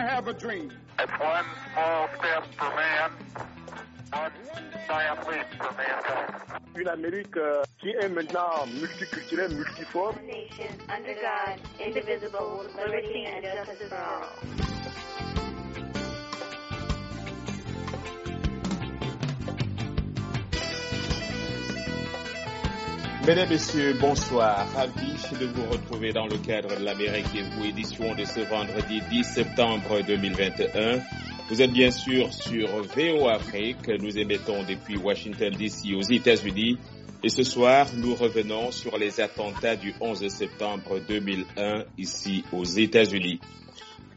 I have a dream. It's one small step for man, one giant leap for mankind. Une Amérique euh, qui est maintenant multiculturelle, multiforme. nation under God, indivisible, liberty and justice for all. Mesdames, Messieurs, bonsoir. Ravi de vous retrouver dans le cadre de l'Amérique et vous, édition de ce vendredi 10 septembre 2021. Vous êtes bien sûr sur VO Afrique. Nous émettons depuis Washington DC aux États-Unis. Et ce soir, nous revenons sur les attentats du 11 septembre 2001 ici aux États-Unis.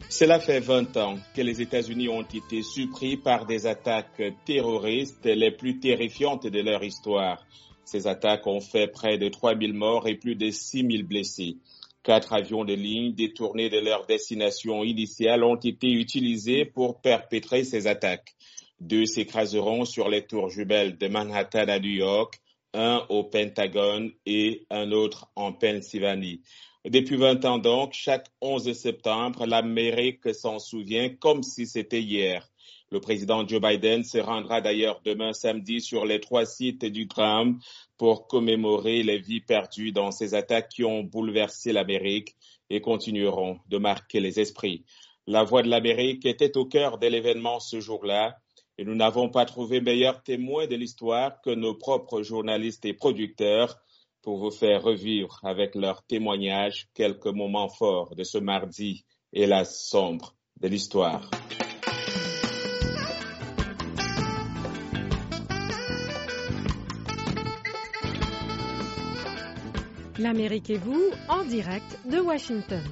Cela fait 20 ans que les États-Unis ont été surpris par des attaques terroristes les plus terrifiantes de leur histoire. Ces attaques ont fait près de 3000 morts et plus de 6000 blessés. Quatre avions de ligne détournés de leur destination initiale ont été utilisés pour perpétrer ces attaques. Deux s'écraseront sur les tours jumelles de Manhattan à New York, un au Pentagone et un autre en Pennsylvanie. Depuis 20 ans donc, chaque 11 septembre, l'Amérique s'en souvient comme si c'était hier. Le président Joe Biden se rendra d'ailleurs demain samedi sur les trois sites du drame pour commémorer les vies perdues dans ces attaques qui ont bouleversé l'Amérique et continueront de marquer les esprits. La voix de l'Amérique était au cœur de l'événement ce jour-là et nous n'avons pas trouvé meilleur témoin de l'histoire que nos propres journalistes et producteurs pour vous faire revivre avec leurs témoignages quelques moments forts de ce mardi, hélas sombre, de l'histoire. L'Amérique et vous, en direct de Washington.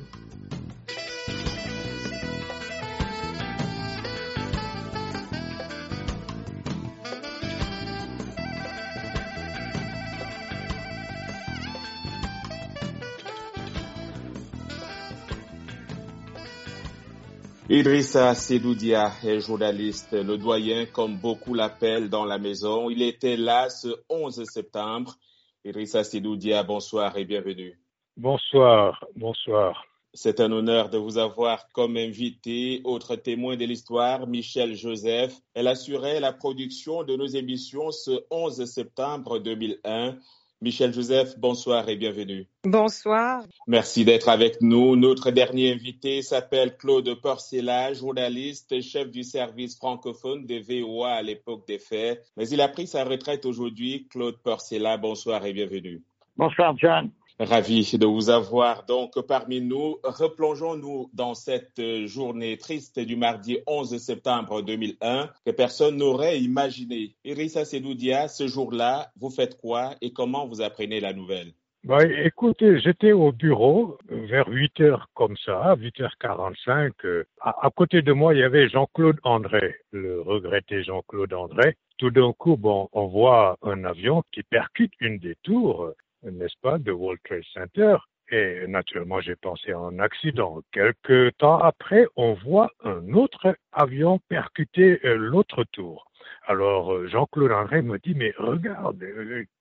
Idrissa Sedoudia est journaliste, le doyen comme beaucoup l'appellent dans la maison. Il était là ce 11 septembre. Idrissa Sedoudia, bonsoir et bienvenue. Bonsoir, bonsoir. C'est un honneur de vous avoir comme invité. Autre témoin de l'histoire, Michel Joseph. Elle assurait la production de nos émissions ce 11 septembre 2001. Michel Joseph, bonsoir et bienvenue. Bonsoir. Merci d'être avec nous. Notre dernier invité s'appelle Claude Porcela, journaliste, chef du service francophone de VOA à l'époque des faits. Mais il a pris sa retraite aujourd'hui. Claude Porcela, bonsoir et bienvenue. Bonsoir, John. Ravi de vous avoir donc parmi nous. Replongeons-nous dans cette journée triste du mardi 11 septembre 2001 que personne n'aurait imaginé. Irissa Sedoudia, ce jour-là, vous faites quoi et comment vous apprenez la nouvelle? Bah, écoutez, j'étais au bureau vers 8 heures comme ça, 8h45. Euh, à, à, côté de moi, il y avait Jean-Claude André, le regretté Jean-Claude André. Tout d'un coup, bon, on voit un avion qui percute une des tours n'est-ce pas, de World Trade Center. Et naturellement, j'ai pensé à un accident. Quelque temps après, on voit un autre avion percuter l'autre tour. Alors, Jean-Claude André me dit, mais regarde,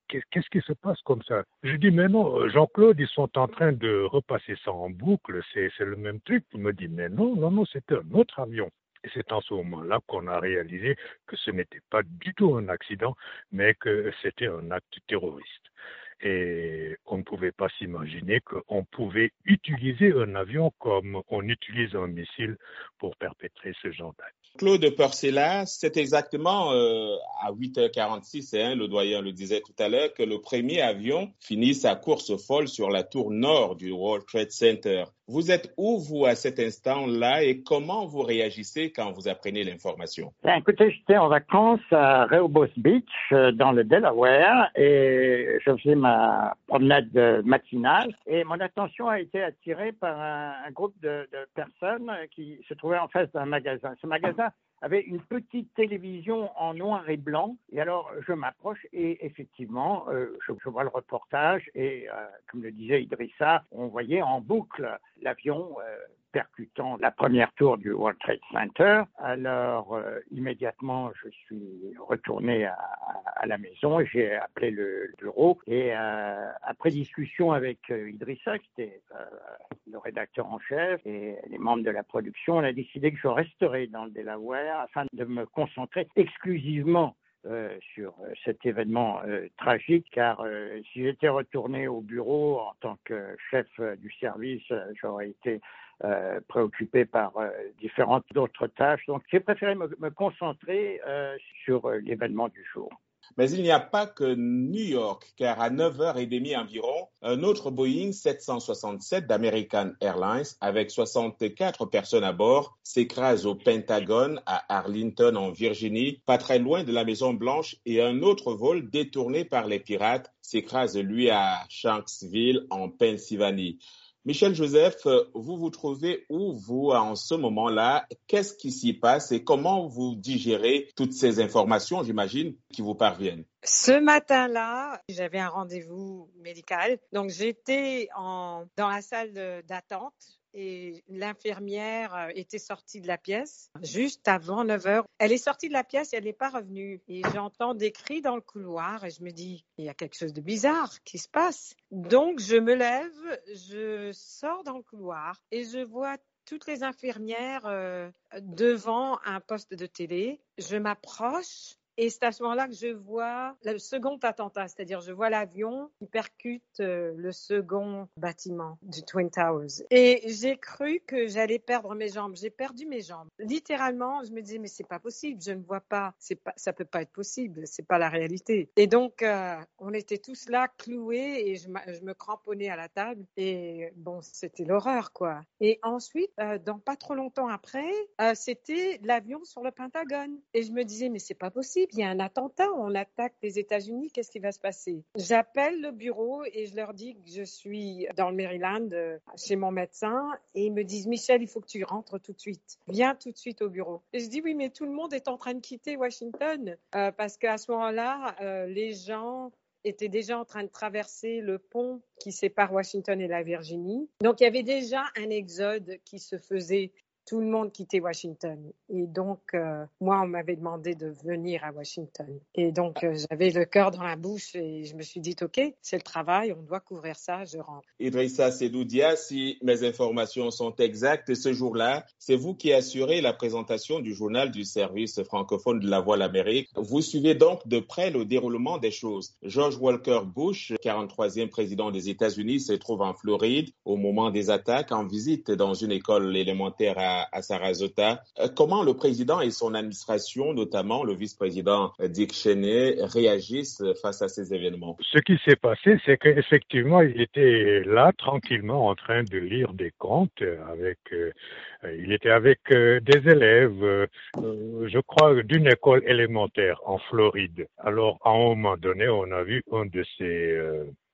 qu'est-ce qui se passe comme ça? Je dis, mais non, Jean-Claude, ils sont en train de repasser ça en boucle, c'est le même truc. Il me dit, mais non, non, non, c'est un autre avion. Et c'est en ce moment-là qu'on a réalisé que ce n'était pas du tout un accident, mais que c'était un acte terroriste et on ne pouvait pas s'imaginer qu'on pouvait utiliser un avion comme on utilise un missile pour perpétrer ce genre d'acte. Claude Porcela, c'est exactement euh, à 8h46, hein, le doyen le disait tout à l'heure, que le premier avion finit sa course folle sur la tour nord du World Trade Center. Vous êtes où, vous, à cet instant-là, et comment vous réagissez quand vous apprenez l'information? Ben, écoutez, j'étais en vacances à Rehoboth Beach, dans le Delaware, et je faisais ma promenade matinale, et mon attention a été attirée par un, groupe de, personnes qui se trouvaient en face d'un magasin. Ce magasin avait une petite télévision en noir et blanc. Et alors, je m'approche et effectivement, euh, je, vois le reportage et, euh, comme le disait Idrissa, on voyait en boucle l'avion euh, percutant la première tour du World Trade Center. Alors, euh, immédiatement, je suis retourné à, la maison, j'ai appelé le bureau et euh, après discussion avec euh, Idrissa, qui était le rédacteur en chef et les membres de la production, on a décidé que je resterais dans le Delaware afin de me concentrer exclusivement sur cet événement tragique, car si j'étais retourné au bureau en tant que chef du service, j'aurais été préoccupé par différentes autres tâches. Donc j'ai préféré me, concentrer sur l'événement du jour. Mais il n'y a pas que New York, car à 9h30 environ, un autre Boeing 767 d'American Airlines, avec 64 personnes à bord, s'écrase au Pentagone à Arlington, en Virginie, pas très loin de la Maison Blanche, et un autre vol détourné par les pirates s'écrase, lui, à Shanksville, en Pennsylvanie. Michel Joseph, vous vous trouvez où, vous, en ce moment-là? Qu'est-ce qui s'y passe et comment vous digérez toutes ces informations, j'imagine, qui vous parviennent? Ce matin-là, j'avais un rendez-vous médical. Donc, j'étais dans la salle d'attente et l'infirmière euh, était sortie de la pièce juste avant 9 heures. Elle est sortie de la pièce et elle n'est pas revenue. Et j'entends des cris dans le couloir et je me dis, il y a quelque chose de bizarre qui se passe. Donc, je me lève, je sors dans le couloir et je vois toutes les infirmières euh, devant un poste de télé. Je m'approche et c'est à ce moment-là que je vois le second attentat, c'est-à-dire je vois l'avion qui percute euh, le second bâtiment du Twin Towers. Et j'ai cru que j'allais perdre mes jambes. J'ai perdu mes jambes. Littéralement, je me disais mais c'est pas possible. Je ne vois pas. C'est pas. Ça peut pas être possible. C'est pas la réalité. Et donc euh, on était tous là cloués et je, me cramponnais à la table. Et bon, c'était l'horreur quoi. Et ensuite, euh, dans pas trop longtemps après, c'était l'avion sur le Pentagone. Et je me disais mais c'est pas possible il y a un attentat, on attaque les États-Unis, qu'est-ce qui va se passer? J'appelle le bureau et je leur dis que je suis dans le Maryland euh, chez mon médecin et ils me disent Michel, il faut que tu rentres tout de suite. Viens tout de suite au bureau. Et je dis oui, mais tout le monde est en train de quitter Washington euh, parce qu'à ce moment-là, euh, les gens étaient déjà en train de traverser le pont qui sépare Washington et la Virginie. Donc il y avait déjà un exode qui se faisait tout le monde quittait Washington. Et donc, euh, moi, on m'avait demandé de venir à Washington. Et donc, euh, j'avais le cœur dans la bouche et je me suis dit, OK, c'est le travail, on doit couvrir ça, je rentre. Idrissa Sedoudia, si mes informations sont exactes, ce jour-là, c'est vous qui assurez la présentation du journal du service francophone de la Voix de l'Amérique. Vous suivez donc de près le déroulement des choses. George Walker Bush, 43e président des États-Unis, se trouve en Floride au moment des attaques en visite dans une école élémentaire à à, Sarasota. Euh, comment le président et son administration, notamment le vice-président Dick Cheney, réagissent face à ces événements? Ce qui s'est passé, c'est qu'effectivement, il était là tranquillement en train de lire des contes avec. Euh, il était avec euh, des élèves, je crois, d'une école élémentaire en Floride. Alors, à un moment donné, on a vu un de ces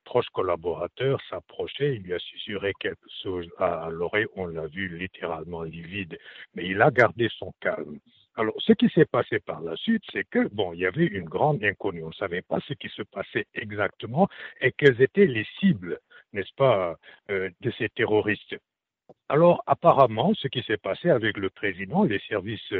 proche collaborateur s'approchait, il lui a susurré quelque chose à l'oreille, on l'a vu littéralement livide, mais il a gardé son calme. Alors, ce qui s'est passé par la suite, c'est que, bon, il y avait une grande inconnue. On ne savait pas ce qui se passait exactement et quelles étaient les cibles, n'est-ce pas, euh, de ces terroristes. Alors, apparemment, ce qui s'est passé avec le président, les services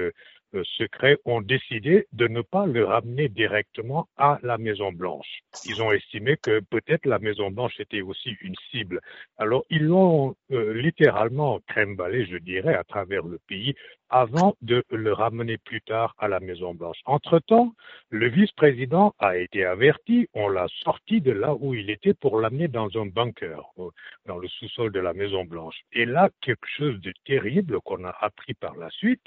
euh, secrets ont décidé de ne pas le ramener directement à la Maison Blanche. Ils ont estimé que peut-être la Maison Blanche était aussi une cible. Alors ils l'ont euh, littéralement crème je dirais, à travers le pays avant de le ramener plus tard à la Maison Blanche. Entre-temps, le vice-président a été averti, on l'a sorti de là où il était pour l'amener dans un bunker, dans le sous-sol de la Maison Blanche. Et là, quelque chose de terrible qu'on a appris par la suite,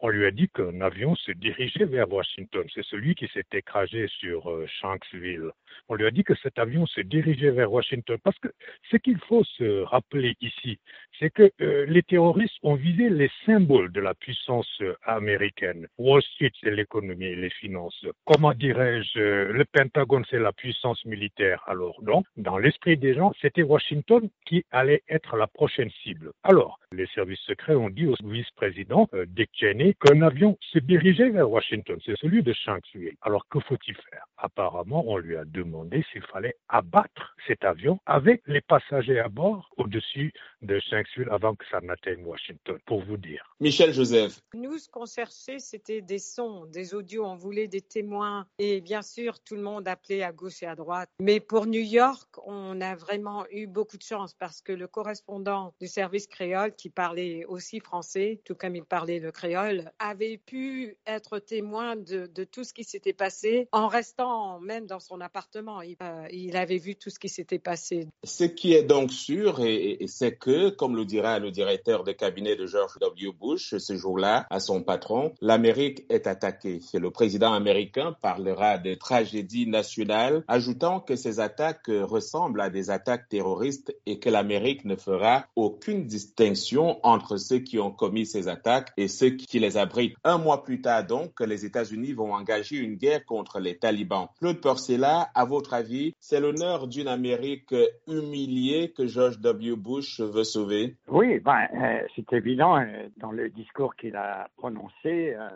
on lui a dit qu'un avion se dirigeait vers Washington. C'est celui qui s'est écrasé sur euh, Shanksville. On lui a dit que cet avion se dirigeait vers Washington. Parce que ce qu'il faut se rappeler ici, c'est que euh, les terroristes ont visé les symboles de la puissance euh, américaine. Wall Street, c'est l'économie et les finances. Comment dirais-je, le Pentagone, c'est la puissance militaire. Alors, donc, dans l'esprit des gens, c'était Washington qui allait être la prochaine cible. Alors, les services secrets ont dit au vice-président Dick Cheney et qu'un avion se dirigeait vers Washington. C'est celui de Shanksville. Alors que faut-il faire? Apparemment, on lui a demandé s'il fallait abattre cet avion avec les passagers à bord au-dessus de Shanksville avant que ça n'atteigne Washington, pour vous dire. Michel Joseph. Nous, ce qu'on cherchait, c'était des sons, des audios. On voulait des témoins. Et bien sûr, tout le monde appelait à gauche et à droite. Mais pour New York, on a vraiment eu beaucoup de chance parce que le correspondant du service créole, qui parlait aussi français, tout comme il parlait le créole, avait pu être témoin de, tout ce qui s'était passé en restant même dans son appartement. Il, euh, avait vu tout ce qui s'était passé. Ce qui est donc sûr, c'est que, comme le dira le directeur de cabinet de George W. Bush ce jour-là à son patron, l'Amérique est attaquée. Le président américain parlera de tragédie nationale, ajoutant que ces attaques ressemblent à des attaques terroristes et que l'Amérique ne fera aucune distinction entre ceux qui ont commis ces attaques et ceux qui les Un mois plus tard donc, les États-Unis vont engager une guerre contre les talibans. Claude Porcela, à votre avis, c'est l'honneur d'une Amérique humiliée que George W. Bush veut sauver? Oui, ben, euh, c'est évident euh, dans le discours qu'il a prononcé. Euh,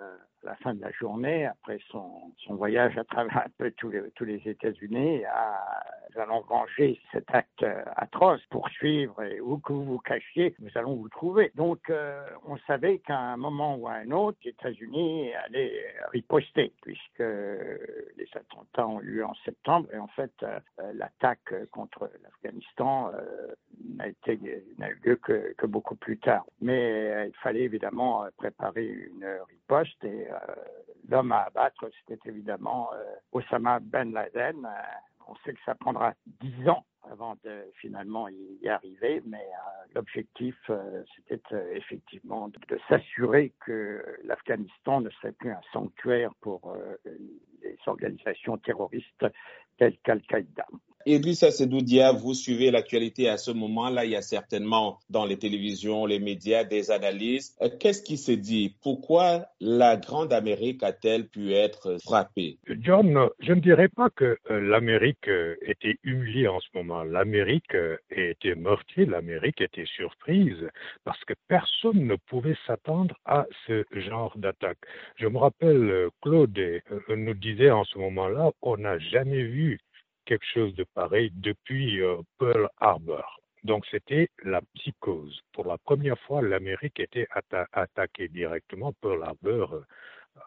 la fin de la journée, après son, voyage à travers un peu tous les, États-Unis, à nous allons venger cet acte euh, atroce, poursuivre et où que vous vous cachiez, nous allons vous trouver. Donc, euh, on savait qu'à un moment ou à un autre, les États-Unis allaient riposter, puisque les attentats ont eu lieu en septembre et en fait, euh, l'attaque contre l'Afghanistan n'a eu lieu que, beaucoup plus tard. Mais il fallait évidemment préparer une riposte et l'homme à abattre, c'était évidemment Osama Ben Laden on sait que ça prendra dix ans avant de finalement y arriver, mais euh, l'objectif, euh, c'était euh, effectivement de s'assurer que l'Afghanistan ne serait plus un sanctuaire pour les organisations terroristes telles qu'Al-Qaïda. Idrissa Sedoudia, vous suivez l'actualité à ce moment-là. Il y a certainement dans les télévisions, les médias, des analyses. Qu'est-ce qui se dit? Pourquoi la Grande Amérique a-t-elle pu être frappée? John, je ne dirais pas que l'Amérique était humiliée en ce moment. L'Amérique était meurtrie, l'Amérique était surprise parce que personne ne pouvait s'attendre à ce genre d'attaque. Je me rappelle, Claude nous disait en ce moment-là, on n'a jamais vu quelque chose de pareil depuis euh, Pearl Harbor. Donc c'était la psychose. Pour la première fois, l'Amérique était atta attaquée directement Pearl Harbor euh,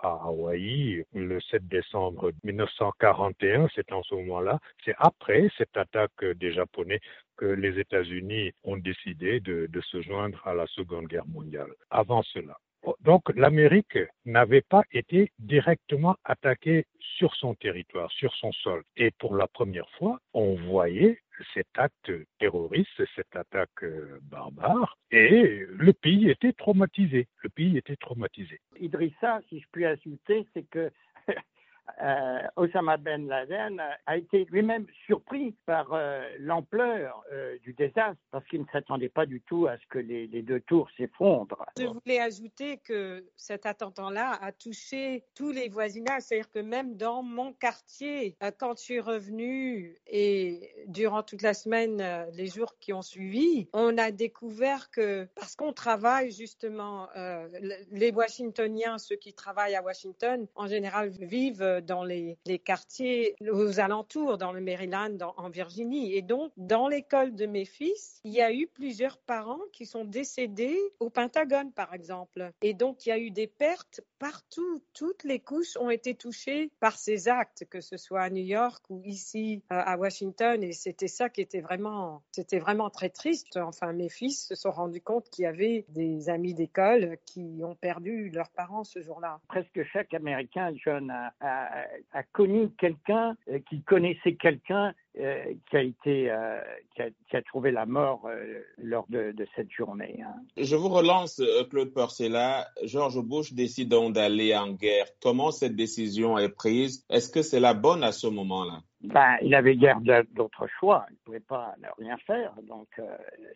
à Hawaï le 7 décembre 1941. C'est en ce moment-là, c'est après cette attaque des Japonais que les États-Unis ont décidé de se joindre à la Seconde Guerre mondiale. Avant cela, donc l'Amérique n'avait pas été directement attaquée sur son territoire, sur son sol. Et pour la première fois, on voyait cet acte terroriste, cette attaque barbare, et le pays était traumatisé. Le pays était traumatisé. Idrissa, si je puis ajouter, c'est que euh, Osama Ben Laden a été lui-même surpris par euh, l'ampleur euh, du désastre parce qu'il ne s'attendait pas du tout à ce que les, les deux tours s'effondrent. Je voulais ajouter que cet attentat-là a touché tous les voisinages, c'est-à-dire que même dans mon quartier, euh, quand je suis revenue et durant toute la semaine, euh, les jours qui ont suivi, on a découvert que parce qu'on travaille justement, euh, les Washingtoniens, ceux qui travaillent à Washington, en général vivent dans les, quartiers aux alentours, dans le Maryland, en Virginie. Et donc, dans l'école de mes fils, il y a eu plusieurs parents qui sont décédés au Pentagone, par exemple. Et donc, il y a eu des pertes partout. Toutes les couches ont été touchées par ces actes, que ce soit à New York ou ici euh, à Washington. Et c'était ça qui était vraiment, c'était vraiment très triste. Enfin, mes fils se sont rendus compte qu'il y avait des amis d'école qui ont perdu leurs parents ce jour-là. Presque chaque Américain jeune a a, connu quelqu'un euh, qui connaissait quelqu'un euh, qui a été euh, qui, a, qui, a, trouvé la mort euh, lors de, de, cette journée. Hein. Je vous relance, Claude Porcela. George Bush décide donc d'aller en guerre. Comment cette décision est prise? Est-ce que c'est la bonne à ce moment-là? Ben, il avait guère d'autres choix. Il ne pouvait pas ne rien faire. Donc, euh,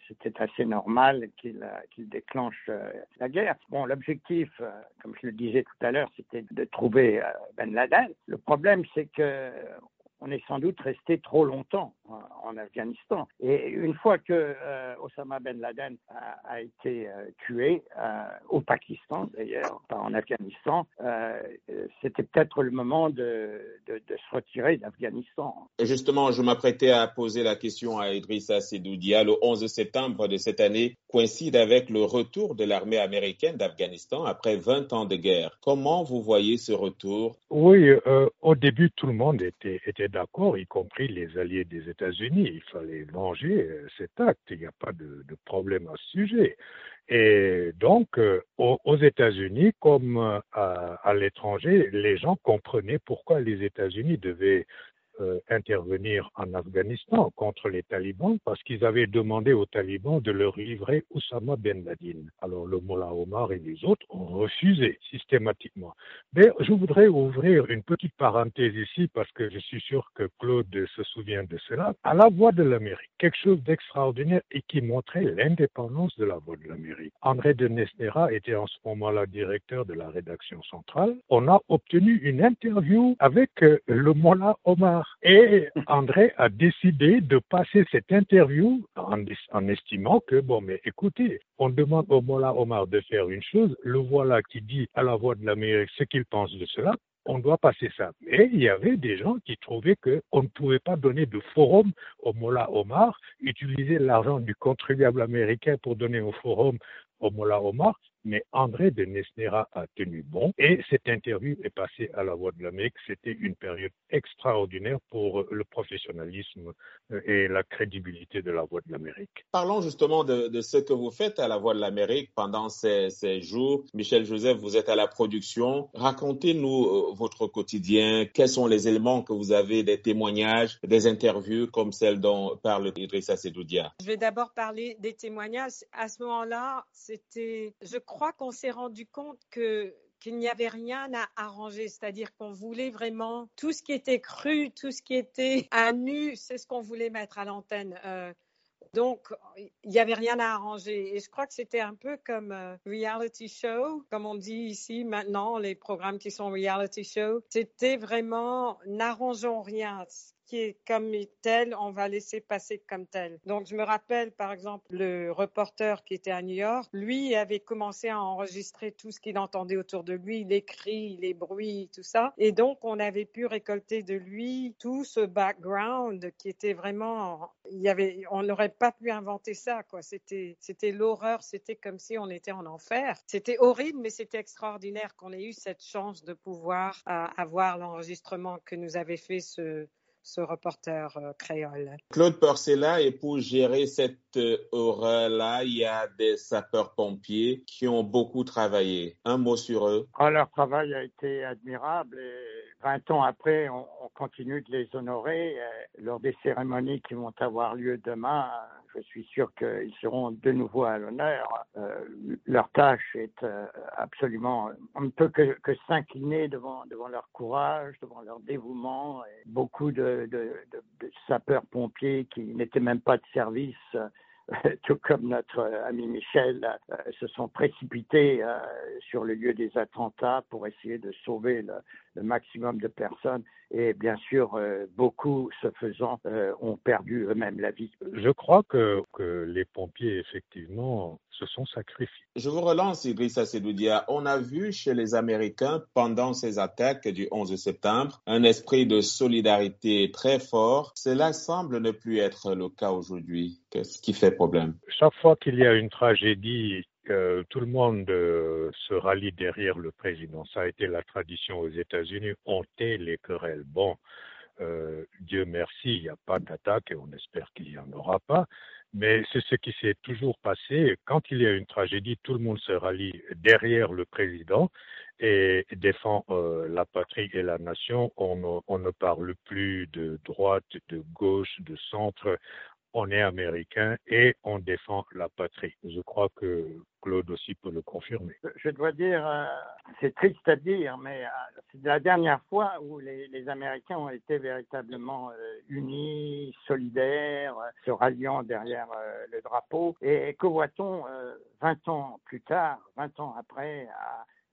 c'était assez normal qu'il qu déclenche euh, la guerre. Bon, l'objectif, euh, comme je le disais tout à l'heure, c'était de trouver Ben Laden. Le problème, c'est que on est sans doute resté trop longtemps en, Afghanistan. Et une fois que euh, Osama Ben Laden a, a été euh, tué euh, au Pakistan, d'ailleurs, pas en Afghanistan, c'était peut-être le moment de, de, de se retirer d'Afghanistan. Et justement, je m'apprêtais à poser la question à Idrissa Sedoudia. Le 11 septembre de cette année coïncide avec le retour de l'armée américaine d'Afghanistan après 20 ans de guerre. Comment vous voyez ce retour? Oui, euh, au début, tout le monde était, était d'accord, y compris les alliés des Il fallait venger euh, cet acte. Il n'y a pas de, problème à ce sujet. Et donc, euh, aux, États-Unis, comme euh, à l'étranger, les gens comprenaient pourquoi les États-Unis devaient euh, intervenir en Afghanistan contre les talibans parce qu'ils avaient demandé aux talibans de leur livrer Oussama Ben Laden. Alors le Mollah Omar et les autres ont refusé systématiquement. Mais je voudrais ouvrir une petite parenthèse ici parce que je suis sûr que Claude se souvient de cela. À la Voix de l'Amérique, quelque chose d'extraordinaire et qui montrait l'indépendance de la Voix de l'Amérique. André de Nesnera était en ce moment-là directeur de la rédaction centrale. On a obtenu une interview avec euh, le Mollah Omar et André a décidé de passer cette interview en, estimant que, bon, mais écoutez, on demande au Mollah Omar de faire une chose, le voilà qui dit à la voix de l'Amérique ce qu'il pense de cela, on doit passer ça. Mais il y avait des gens qui trouvaient qu'on ne pouvait pas donner de forum au Mollah Omar, utiliser l'argent du contribuable américain pour donner au forum au Mollah Omar, mais André de Nesnera a tenu bon et cette interview est passée à la voix de l'Amérique. C'était une période extraordinaire pour le professionnalisme euh, et la crédibilité de la voix de l'Amérique. Parlons justement de, de, ce que vous faites à la voix de l'Amérique pendant ces, ces, jours. Michel Joseph, vous êtes à la production. Racontez-nous euh, votre quotidien. Quels sont les éléments que vous avez, des témoignages, des interviews comme celle dont parle Idrissa Sedoudia? Je vais d'abord parler des témoignages. À ce moment-là, c'était, je crois qu'on s'est rendu compte que qu'il n'y avait rien à arranger, c'est-à-dire qu'on voulait vraiment tout ce qui était cru, tout ce qui était à nu, c'est ce qu'on voulait mettre à l'antenne. Euh, donc, il n'y avait rien à arranger. Et je crois que c'était un peu comme euh, reality show, comme on dit ici maintenant, les programmes qui sont reality show. C'était vraiment n'arrangeons rien qui est comme tel, on va laisser passer comme tel. Donc, je me rappelle, par exemple, le reporter qui était à New York, lui avait commencé à enregistrer tout ce qu'il entendait autour de lui, les cris, les bruits, tout ça. Et donc, on avait pu récolter de lui tout ce background qui était vraiment, il y avait, on n'aurait pas pu inventer ça, quoi. C'était, c'était l'horreur, c'était comme si on était en enfer. C'était horrible, mais c'était extraordinaire qu'on ait eu cette chance de pouvoir euh, avoir l'enregistrement que nous avait fait ce, ce reporter euh, créole. Claude Porcella, et pour gérer cette horreur-là, il y a des sapeurs-pompiers qui ont beaucoup travaillé. Un mot sur eux. Ah, leur travail a été admirable et 20 ans après, on, on continue de les honorer euh, lors des cérémonies qui vont avoir lieu demain. Je suis sûr qu'ils seront de nouveau à l'honneur. Euh, leur tâche est euh, absolument, on ne peut que, que s'incliner devant, devant leur courage, devant leur dévouement. Beaucoup de, de, de, de sapeurs-pompiers qui n'étaient même pas de service tout comme notre ami Michel, euh, se sont précipités euh, sur le lieu des attentats pour essayer de sauver le, le maximum de personnes. Et bien sûr, euh, beaucoup, ce faisant, euh, ont perdu eux-mêmes la vie. Je crois que, que les pompiers, effectivement, se sont sacrifiés. Je vous relance, Idrissa Sedoudia. On a vu chez les Américains, pendant ces attaques du 11 septembre, un esprit de solidarité très fort. Cela semble ne plus être le cas aujourd'hui. Qu'est-ce qui fait problème? Chaque fois qu'il y a une tragédie, tout le monde euh, se rallie derrière le président. Ça a été la tradition aux États-Unis. On tait les querelles. Bon, euh, Dieu merci, il n'y a pas d'attaque et on espère qu'il n'y en aura pas. Mais c'est ce qui s'est toujours passé. Quand il y a une tragédie, tout le monde se rallie derrière le président et défend euh, la patrie et la nation. On ne parle plus de droite, de gauche, de centre on est américain et on défend la patrie. Je crois que Claude aussi peut le confirmer. Je dois dire, euh, c'est triste à dire, mais euh, c'est la dernière fois où les, Américains ont été véritablement euh, unis, solidaires, se ralliant derrière le drapeau. Et que voit-on 20 ans plus tard, 20 ans après,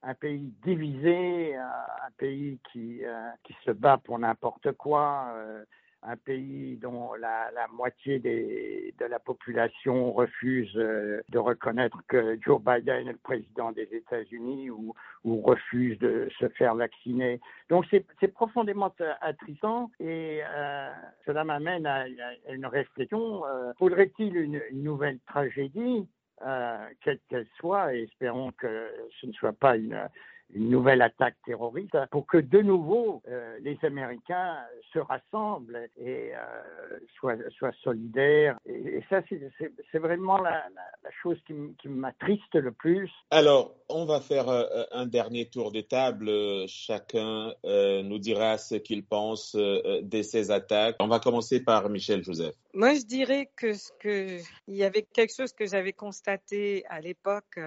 à un pays divisé, un pays qui, qui se bat pour n'importe quoi un pays dont la, moitié de la population refuse euh, de reconnaître que Joe Biden est le président des États-Unis ou, refuse de se faire vacciner. Donc c'est profondément attristant et euh, cela m'amène à, une réflexion. Euh, Faudrait-il une, nouvelle tragédie, euh, quelle qu'elle soit, et espérons que ce ne soit pas une une nouvelle attaque terroriste pour que de nouveau euh, les Américains se rassemblent et euh, soient, soient, solidaires. Et, et ça, c'est vraiment la, la, la, chose qui, qui m'attriste le plus. Alors, on va faire euh, un dernier tour de table. Chacun euh, nous dira ce qu'il pense euh, de ces attaques. On va commencer par Michel Joseph. Moi, je dirais que ce que il y avait quelque chose que j'avais constaté à l'époque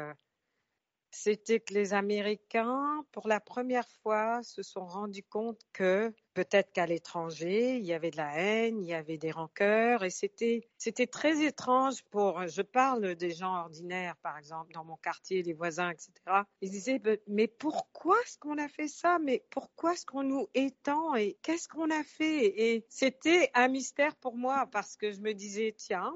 c'était que les Américains, pour la première fois, se sont rendus compte que peut-être qu'à l'étranger, il y avait de la haine, il y avait des rancœurs, et c'était c'était très étrange pour. Je parle des gens ordinaires, par exemple, dans mon quartier, les voisins, etc. Ils disaient mais pourquoi est-ce qu'on a fait ça? Mais pourquoi est-ce qu'on nous étend? Et qu'est-ce qu'on a fait Et c'était un mystère pour moi parce que je me disais tiens,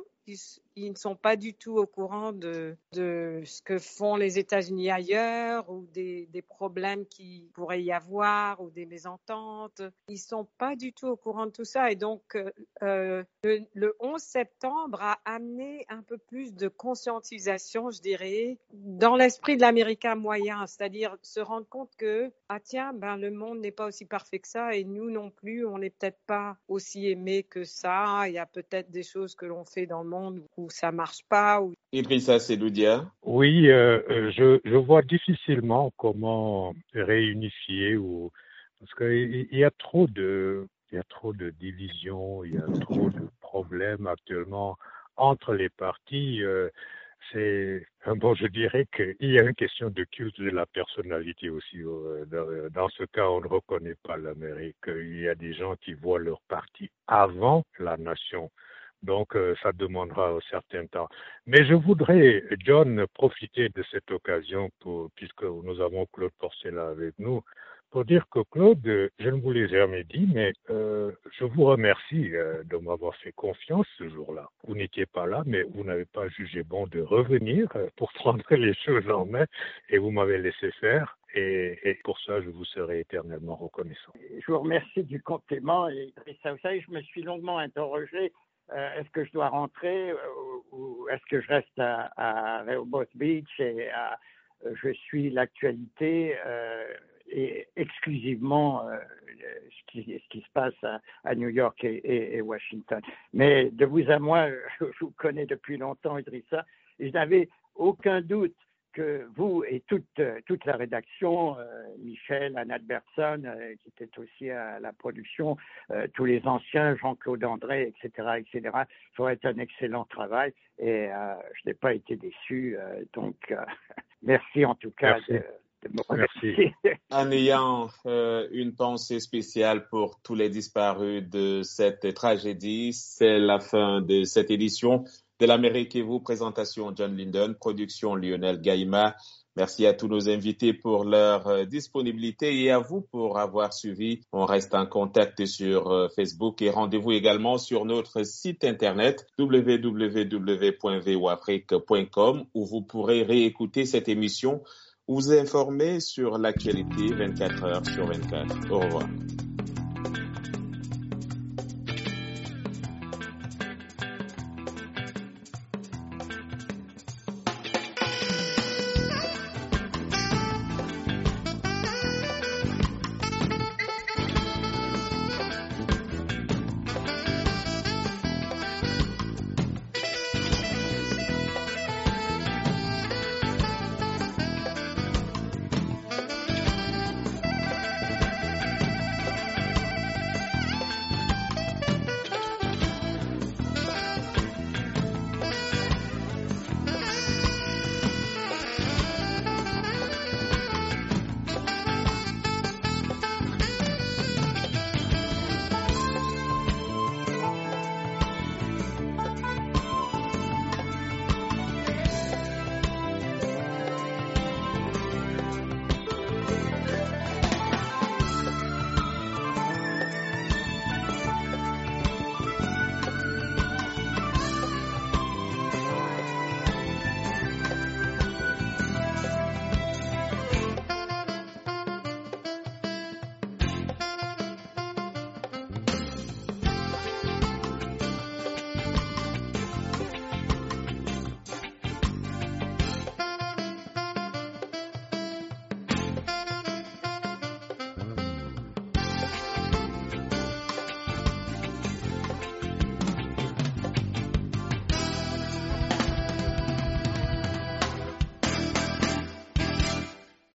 ils, ne sont pas du tout au courant de, ce que font les États-Unis ailleurs ou des, problèmes qui pourrait y avoir ou des mésententes. Ils sont pas du tout au courant de tout ça et donc euh, le, le 11 septembre a amené un peu plus de conscientisation, je dirais, dans l'esprit de l'Américain moyen, c'est-à-dire se rendre compte que ah tiens ben le monde n'est pas aussi parfait que ça et nous non plus on n'est peut-être pas aussi aimé que ça. Il y a peut-être des choses que l'on fait dans le monde ça marche pas. Où... Idrissa Seloudia. Oui, euh, je, je vois difficilement comment réunifier ou parce qu'il y a trop de il y a trop de divisions, il y a trop de problèmes actuellement entre les partis. Euh, c'est bon, je dirais qu'il y a une question de culte de la personnalité aussi. Euh, dans, dans, ce cas, on ne reconnaît pas l'Amérique. Il y a des gens qui voient leur parti avant la nation. Donc, euh, ça demandera un certain temps. Mais je voudrais, John, profiter de cette occasion pour, puisque nous avons Claude Porcela avec nous, pour dire que Claude, je ne vous l'ai jamais dit, mais euh, je vous remercie euh, de m'avoir fait confiance ce jour-là. Vous n'étiez pas là, mais vous n'avez pas jugé bon de revenir pour prendre les choses en main et vous m'avez laissé faire. Et, et, pour ça, je vous serai éternellement reconnaissant. Je vous remercie du compliment. Et vous savez, je me suis longuement interrogé est-ce que je dois rentrer euh, ou est-ce que je reste à, à Rehoboth Beach et euh, je suis l'actualité euh, et exclusivement euh, ce, qui, se passe à, New York et, et, Washington. Mais de vous à moi, je vous connais depuis longtemps, Idrissa, et je n'avais aucun doute que vous et toute, toute la rédaction, euh, Michel, Anna Bertson, euh, qui était aussi à la production, euh, tous les anciens, Jean-Claude André, etc., etc., feraient un excellent travail et je n'ai pas été déçu. donc, merci en tout cas merci. de, de me remercier. En ayant une pensée spéciale pour tous les disparus de cette tragédie, c'est la fin de cette édition de l'Amérique et vous, présentation John Linden, production Lionel Gaïma. Merci à tous nos invités pour leur disponibilité et à vous pour avoir suivi. On reste en contact sur Facebook et rendez-vous également sur notre site internet www.voafrique.com où vous pourrez réécouter cette émission ou vous informer sur l'actualité 24 heures sur 24. Au revoir.